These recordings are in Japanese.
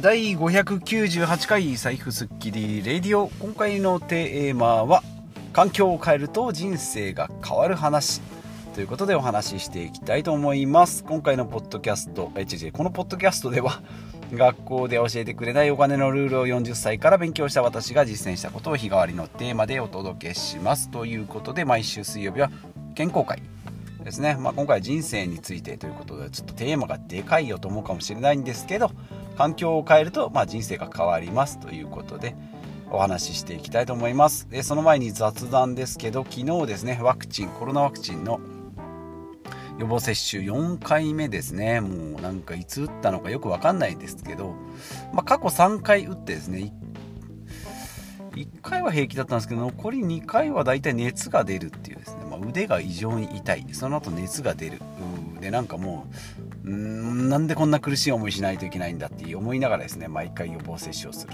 第598回財布スッキリレディオ今回のテーマは環境を変えると人生が変わる話ということでお話ししていきたいと思います。今回のポッドキャストえ違うこのポッドキャストでは学校で教えてくれないお金のルールを40歳から勉強した私が実践したことを日替わりのテーマでお届けします。ということで毎週水曜日は健康会ですね、まあ、今回は人生についてということでちょっとテーマがでかいよと思うかもしれないんですけど環境を変えると、まあ、人生が変わりますということでお話ししていきたいと思います。でその前に雑談ですけど昨日ですねワクチンコロナワクチンの予防接種4回目ですね。もうなんかいつ打ったのかよく分かんないですけど、まあ、過去3回打ってですね1回は平気だったんですけど残り2回はだいたい熱が出るっていうですね、まあ、腕が異常に痛い。その後熱が出る。でなんかもうんなんでこんな苦しい思いしないといけないんだって思いながらですね毎回予防接種をする。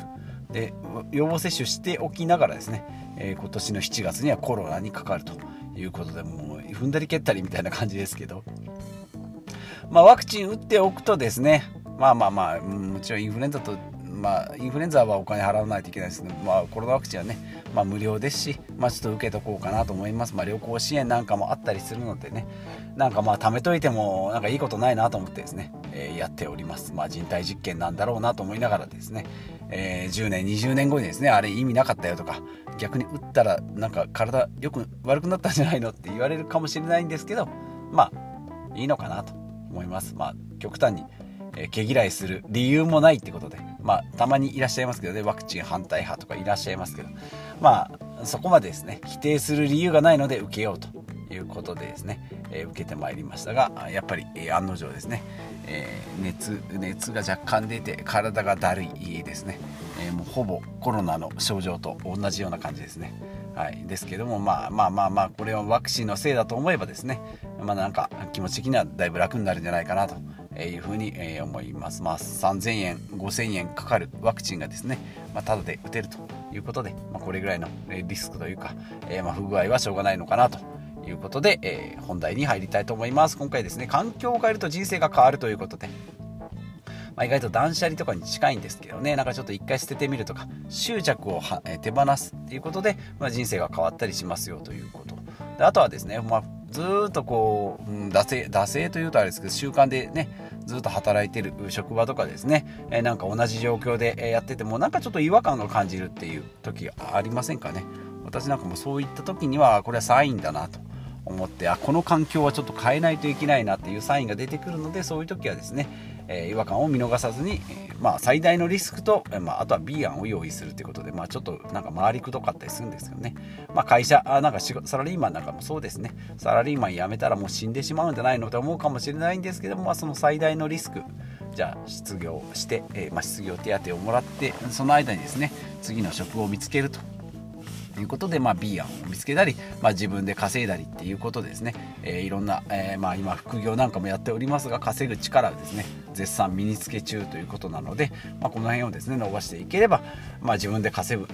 で予防接種しておきながらですね、えー、今年の7月にはコロナにかかるということでもう踏んだり蹴ったりみたいな感じですけど。まあワクチン打っておくとですねまあまあまあもちろんインフルエンザとまあ、インフルエンザはお金払わないといけないですけど、まあ、コロナワクチンはね、まあ、無料ですし、まあ、ちょっと受けとこうかなと思います。まあ、旅行支援なんかもあったりするのでね、なんかまあ、貯めといても、なんかいいことないなと思ってですね、えー、やっております。まあ、人体実験なんだろうなと思いながらですね、えー、10年、20年後にですね、あれ意味なかったよとか、逆に打ったら、なんか体よく悪くなったんじゃないのって言われるかもしれないんですけど、まあ、いいのかなと思います。まあ、極端にえ毛嫌いする理由もないってことで、まあ、たまにいらっしゃいますけどね、ワクチン反対派とかいらっしゃいますけど、まあ、そこまでですね、否定する理由がないので受けようということでですね、え、受けてまいりましたが、やっぱり、え、案の定ですね、えー、熱、熱が若干出て、体がだるいですね、えもうほぼコロナの症状と同じような感じですね。はい、ですけども、まあまあまあまあ、これはワクチンのせいだと思えばですね、まあなんか気持ち的にはだいぶ楽になるんじゃないかなというふうに思います。まあ、3000円、5000円かかるワクチンがですね、まあ、ただで打てるということで、まあ、これぐらいのリスクというか、えー、まあ不具合はしょうがないのかなということで、えー、本題に入りたいと思います。今回ですね、環境を変えると人生が変わるということで、まあ、意外と断捨離とかに近いんですけどね、なんかちょっと一回捨ててみるとか、執着をは、え手放すっていうことで、まあ、人生が変わったりしますよということ。であとはですね、まあ、ずっとこう、うん、惰性、惰性というとあれですけど、習慣でね、ずっと働いてる職場とかですね、えー、なんか同じ状況でやってても、なんかちょっと違和感が感じるっていう時ありませんかね。私なんかもそういった時には、これはサインだなと。思ってあこの環境はちょっと変えないといけないなっていうサインが出てくるのでそういう時はですね、え、違和感を見逃さずに、え、まあ、最大のリスクと、え、まあ、あとは B 案を用意するということで、まあ、ちょっとなんか回りくどかったりするんですよね、まあ、会社あなんかサラリーマンなんかもそうですね。サラリーマン辞めたらもう死んでしまうんじゃないのと思うかもしれないんですけども、まあ、その最大のリスクじゃあ失業して、えまあ、失業手当をもらってその間にですね次の職を見つけると。ということで、まあ、B 案を見つけたり、まあ、自分で稼いだりっていうことですね、えー、いろんな、えー、まあ、今副業なんかもやっておりますが稼ぐ力をですね絶賛身につけ中ということなので、まあ、この辺をですね伸ばしていければ、まあ、自分で稼ぐ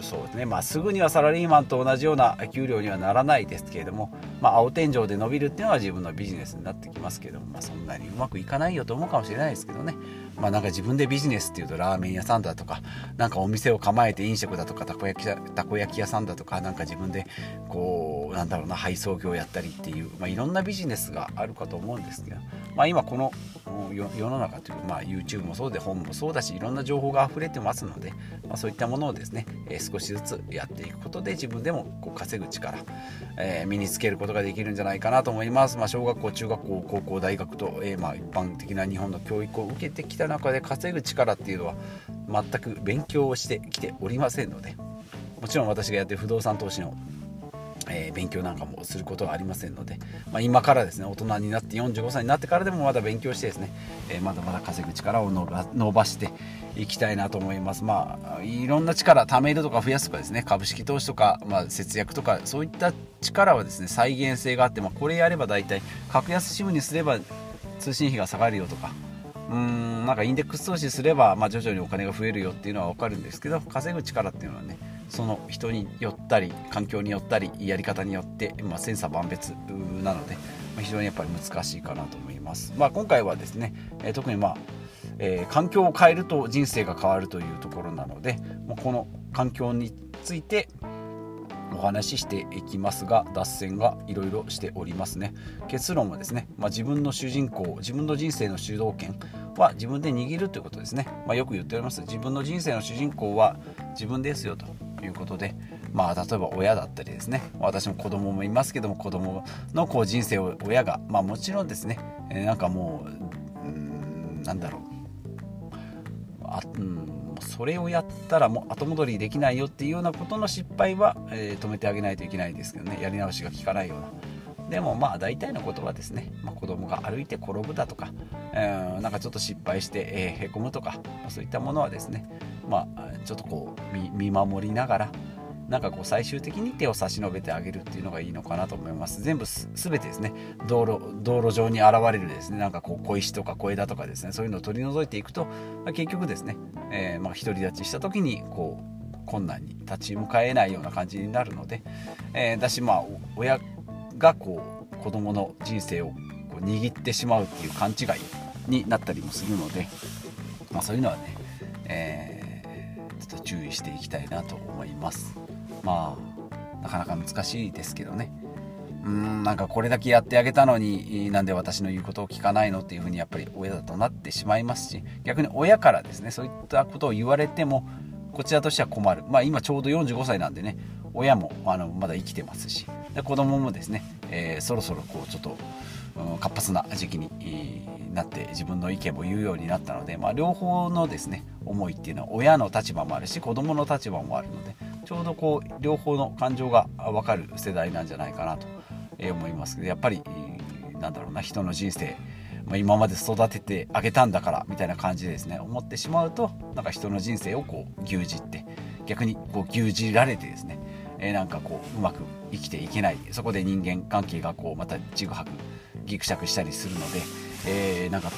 そうですね、まあ、すぐにはサラリーマンと同じような給料にはならないですけれども、まあ、青天井で伸びるっていうのは自分のビジネスになってきますけども、まあ、そんなにうまくいかないよと思うかもしれないですけどね、まあ、なんか自分でビジネスっていうとラーメン屋さんだとかなんかお店を構えて飲食だとかたこ焼きたこ焼き屋さんだとかなんか自分でこうなんだろうな配送業やったりっていう、まあ、いろんなビジネスがあるかと思うんですけど、まあ、今この世の中というか、まあ、YouTube もそうで本もそうだしいろんな情報が溢れてますので、まあ、そういったものをですね、えー、少しずつやっていくことで自分でもこう稼ぐ力、えー、身につけることができるんじゃないかなと思います、まあ、小学校中学校高校大学と、えー、まあ一般的な日本の教育を受けてきた中で稼ぐ力っていうのは全く勉強をしてきておりませんのでもちろん私がやってる不動産投資のえー、勉強なんかもすることはありませんので、まあ、今からですね大人になって45歳になってからでもまだ勉強してですね、えー、まだまだ稼ぐ力を伸ばしていきたいなと思います。まあいろんな力貯めるとか増やすとかですね株式投資とか、まあ、節約とかそういった力はですね再現性があって、まあ、これやれば大体格安支部にすれば通信費が下がるよとかうんなんかインデックス投資すれば、まあ、徐々にお金が増えるよっていうのは分かるんですけど稼ぐ力っていうのはねその人によったり環境によったりやり方によって、まあ、千差万別なので、まあ、非常にやっぱり難しいかなと思います、まあ、今回はですね、えー、特にまあえー、環境を変えると人生が変わるというところなのでこの環境についてお話ししていきますが脱線がいろいろしておりますね。結論はですね、まあ、自分の主人公自分の人生の主導権は自分で握るということですね、まあ、よく言っております。自分の人生の主人公は自分ですよと。いうことでまあ例えば親だったりですね私も子供もいますけども子供のこう人生を親がまあもちろんですね、え、なんかもううんなんだろう。あうんそれをやったらもう後戻りできないよっていうようなことの失敗は、えー、止めてあげないといけないですけどね。やり直しが効かないような。でもまあ大体のことはですね、まあ、子供が歩いて転ぶだとか、えー、なんかちょっと失敗して、えー、へこむとか、まあ、そういったものはですねまあちょっとこう見守りながらなんかこう最終的に手を差し伸べてあげるっていうのがいいのかなと思います。全部す全てですね。道路道路上に現れるですね。なんかこう小石とか小枝とかですね。そういうのを取り除いていくと、まあ、結局ですね、えー、まあ独り立ちした時にこう困難に立ち向かえないような感じになるので、えー、だしまあ親がこう子供の人生をこう握ってしまうっていう勘違いになったりもするので、まあ、そういうのはね、えー、と注意していきたいなと思います。まあなかなか難しいですけどねうんなんかこれだけやってあげたのになんで私の言うことを聞かないのっていうふうにやっぱり親だとなってしまいますし逆に親からですねそういったことを言われてもこちらとしては困るまあ今ちょうど45歳なんでね親もあのまだ生きてますしで子供もですね、えー、そろそろこうちょっと、活発な時期に、ー、なって自分の意見も言うようになったので、まあ、両方のですね思いっていうのは親の立場もあるし子供の立場もあるのでちょうどこう両方の感情が分かる世代なんじゃないかなと思います。けどやっぱりなんだろうな人の人生ま今まで育ててあげたんだからみたいな感じでですね思ってしまうとなんか人の人生をこう牛耳って逆にこう牛耳られてですね、え、なんかこううまく生きていけない。そこで人間関係がこうまたちぐはぐぎくしゃくしたりするので、えー、なんか、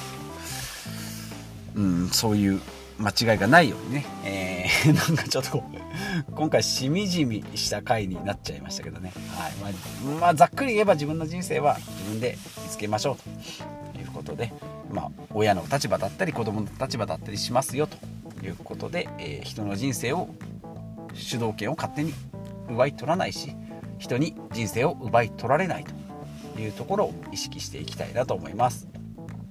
うん、そういう間違いがないようにね、えー、なんかちょっと今回しみじみした回になっちゃいましたけどね、はい。まあ、まあ、ざっくり言えば自分の人生は自分で見つけましょうということで、まあ、親の立場だったり子供の立場だったりしますよということで、えー、人の人生を主導権を勝手に奪い取らないし人に人生を奪い取られないというところを意識していきたいなと思います。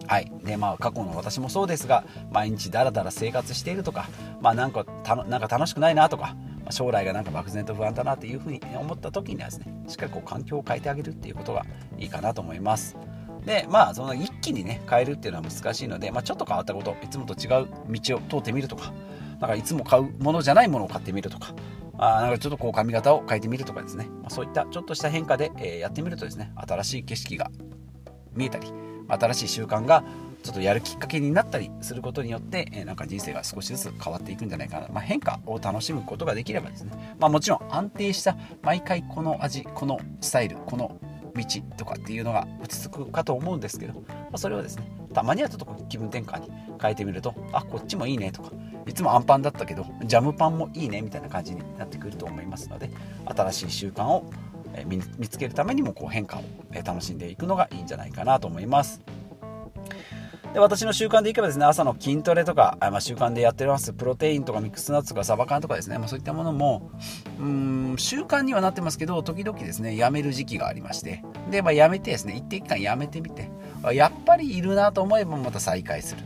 はい。でまあ、過去の私もそうですが毎日だらだら生活しているとか,、まあ、なんかたなんか楽しくないなとか、将来がなんか漠然と不安だなというふうに思った時にはですねしっかりこう環境を変えてあげるっていうことがいいかなと思います。でまあその一気にね変えるっていうのは難しいので、まあ、ちょっと変わったこといつもと違う道を通ってみるとかなんかいつも買うものじゃないものを買ってみるとかあなんかちょっとこう髪型を変えてみるとかですね、まあ、そういったちょっとした変化で、えー、やってみるとですね新しい景色が見えたり新しい習慣がちょっとやるきっかけになったりすることによって、えなんか人生が少しずつ変わっていくんじゃないかな、まあ、変化を楽しむことができればですね、まあ、もちろん安定した毎回この味このスタイルこの道とかっていうのが落ち着くかと思うんですけど、まあ、それをですねたまにはちょっと気分転換に変えてみるとあこっちもいいねとかいつもアンパンだったけどジャムパンもいいねみたいな感じになってくると思いますので新しい習慣を見つけるためにもこう変化を楽しんでいくのがいいんじゃないかなと思います。で私の習慣でいけばですね朝の筋トレとか、まあ、習慣でやってます。プロテインとかミックスナッツとかサバ缶とかですね、まあ、そういったものもうん習慣にはなってますけど時々ですねやめる時期がありまして。で、まあ、やめてですね一定期間やめてみてやっぱりいるなと思えばまた再開する。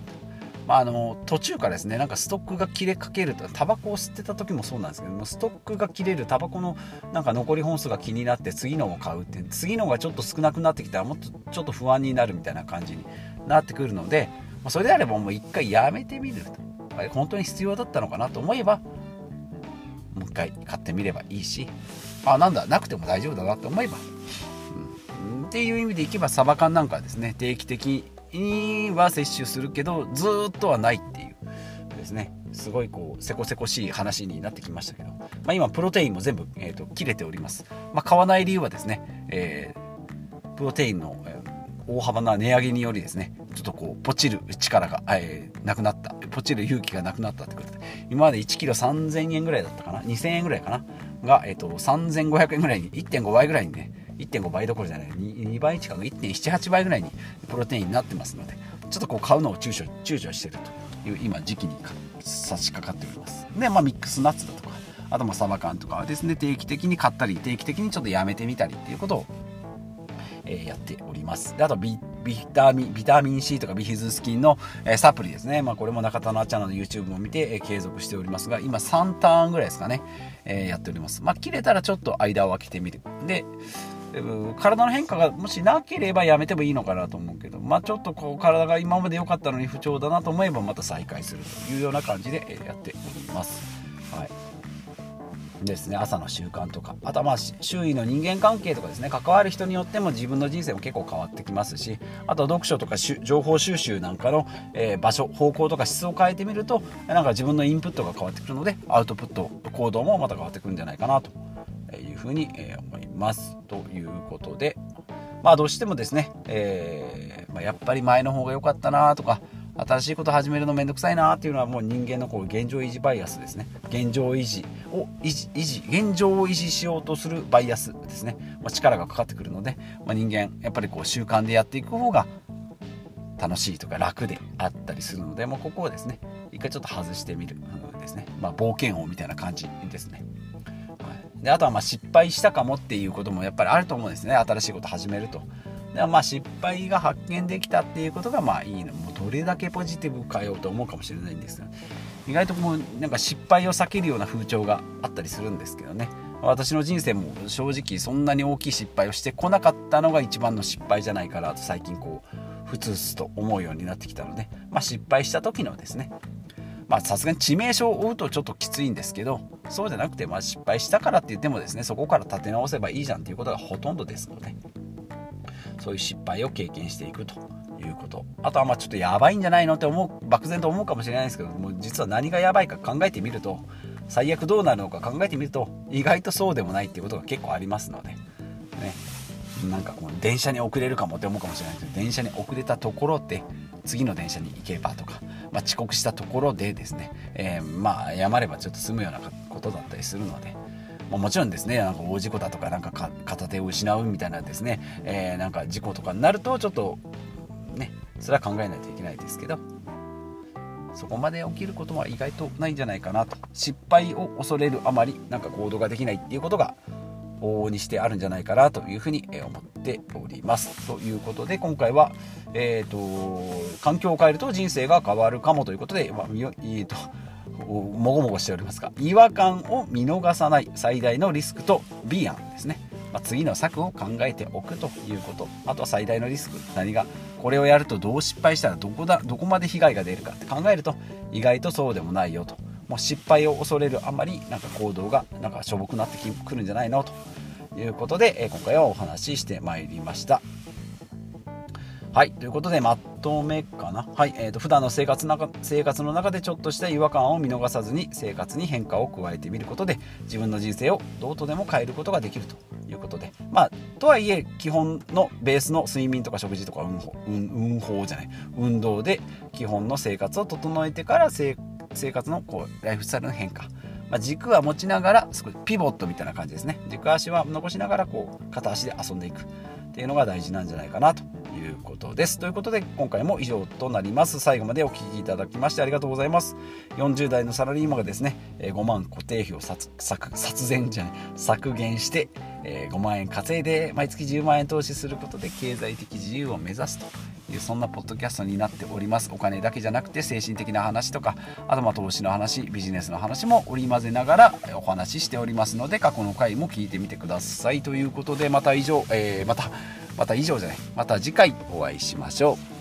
まあ、あの途中からですねなんかストックが切れかけるとタバコを吸ってた時もそうなんですけどもストックが切れるタバコのなんか残り本数が気になって次のを買うって次のがちょっと少なくなってきたらもっとちょっと不安になるみたいな感じになってくるので、まそれであればもう一回やめてみると。本当に必要だったのかなと思えばもう一回買ってみればいいしあなんだなくても大丈夫だなと思えば、うん、っていう意味でいけばサバ缶なんかはですね定期的には摂取するけどずっとはないっていうですね。すごいこうせこせこしい話になってきましたけど、まあ、今プロテインも全部、えーと、切れております、まあ、買わない理由はですね、えー、プロテインの大幅な値上げによりですねちょっとこうポチる力が、えー、なくなった。ポチる勇気がなくなったってことで。今まで 1kg3000 円ぐらいだったかな？2000円ぐらいかな？が、えーと、3500円ぐらいに1.5倍ぐらいにね1.5倍どころじゃない。2, 2倍近く1.78倍ぐらいにプロテインになってますのでちょっとこう買うのを躊躇躊躇してるという今時期に差し掛かっております。でまあミックスナッツだとかあとまあサバ缶とかはですね定期的に買ったり定期的にちょっとやめてみたりっていうことを、え、やっております。であとビタミンビタミン C とかビフィズス菌の、え、サプリですね、まあ、これも中田のあちゃんの YouTube も見て、え、継続しておりますが今3ターンぐらいですかね、えー、やっております。まあ切れたらちょっと間を空けてみる。で体の変化がもしなければやめてもいいのかなと思うけど、まあ、ちょっとこう体が今まで良かったのに不調だなと思えばまた再開するというような感じでやっております。はい。ですね。朝の習慣とか。あとはまあ周囲の人間関係とかですね。関わる人によっても自分の人生も結構変わってきますしあと読書とか情報収集なんかの、えー、場所方向とか質を変えてみるとなんか自分のインプットが変わってくるのでアウトプット行動もまた変わってくるんじゃないかなというふうに思います。ますということでまあどうしてもですね、えー、まあ、やっぱり前の方が良かったなとか新しいこと始めるのめんどくさいなっていうのはもう人間のこう現状維持バイアスですね。現状維持を維持維持現状を維持しようとするバイアスですね、まあ、力がかかってくるので、まあ、人間やっぱりこう習慣でやっていく方が楽しいとか楽であったりするのでもうここをですね一回ちょっと外してみるですね、まあ、冒険王みたいな感じですね。であとはま失敗したかもっていうこともやっぱりあると思うんですね。新しいこと始めると。でまあ失敗が発見できたっていうことがまあいいの。もうどれだけポジティブかよと思うかもしれないんですが意外ともうなんか失敗を避けるような風潮があったりするんですけどね。私の人生も正直そんなに大きい失敗をしてこなかったのが一番の失敗じゃないかなと最近こうふつふつと思うようになってきたので、まあ、失敗した時のですねまあさすがに致命傷を負うとちょっときついんですけどそうじゃなくて、まあ、失敗したからって言ってもですねそこから立て直せばいいじゃんっていうことがほとんどですのでそういう失敗を経験していくということ。あとはまあちょっとやばいんじゃないのって思う漠然と思うかもしれないですけども実は何がやばいか考えてみると最悪どうなるのか考えてみると意外とそうでもないっていうことが結構ありますのでね。なんかこう電車に遅れるかもって思うかもしれないけど電車に遅れたところで次の電車に行けばとかまあ、遅刻したところでですね、えー、まあ謝ればちょっと済むようなことだったりするので。ま、もちろんですねなんか大事故だとかなんか片手を失うみたいなですね、えー、なんか事故とかになるとちょっとねそれは考えないといけないですけどそこまで起きることは意外とないんじゃないかなと失敗を恐れるあまりなんか行動ができないっていうことが往々にしてあるんじゃないかなというふうに思っております。ということで今回は、えーと、環境を変えると人生が変わるかもということで、まあえーと、もごもごしておりますが違和感を見逃さない最大のリスクと B 案ですね、まあ、次の策を考えておくということ。あとは最大のリスク。何がこれをやるとどう失敗したらどこだどこまで被害が出るかって考えると意外とそうでもないよと。もう失敗を恐れるあまりなんか行動がなんかしょぼくなってくるんじゃないの？ということで、え今回はお話ししてまいりました。はい。ということで、まとめかな？はい。えーと、普段の生活の生活の中でちょっとした違和感を見逃さずに生活に変化を加えてみることで自分の人生をどうとでも変えることができるということで。まあ、とはいえ、基本のベースの睡眠とか食事とか運法、運法じゃない、運動で基本の生活を整えてから生生活のこうライフスタイルの変化。まあ、軸は持ちながら少しピボットみたいな感じですね。軸足は残しながらこう片足で遊んでいくっていうのが大事なんじゃないかなということです。ということで今回も以上となります。最後までお聴きいただきましてありがとうございます。40代のサラリーマンがですね5万固定費を削減じゃない削減して5万円稼いで毎月10万円投資することで経済的自由を目指すとそんなポッドキャストになっております。お金だけじゃなくて精神的な話とかあとま投資の話ビジネスの話も織り交ぜながらお話ししておりますので過去の回も聞いてみてくださいということでまた以上、えー、またまた以上じゃないまた次回お会いしましょう。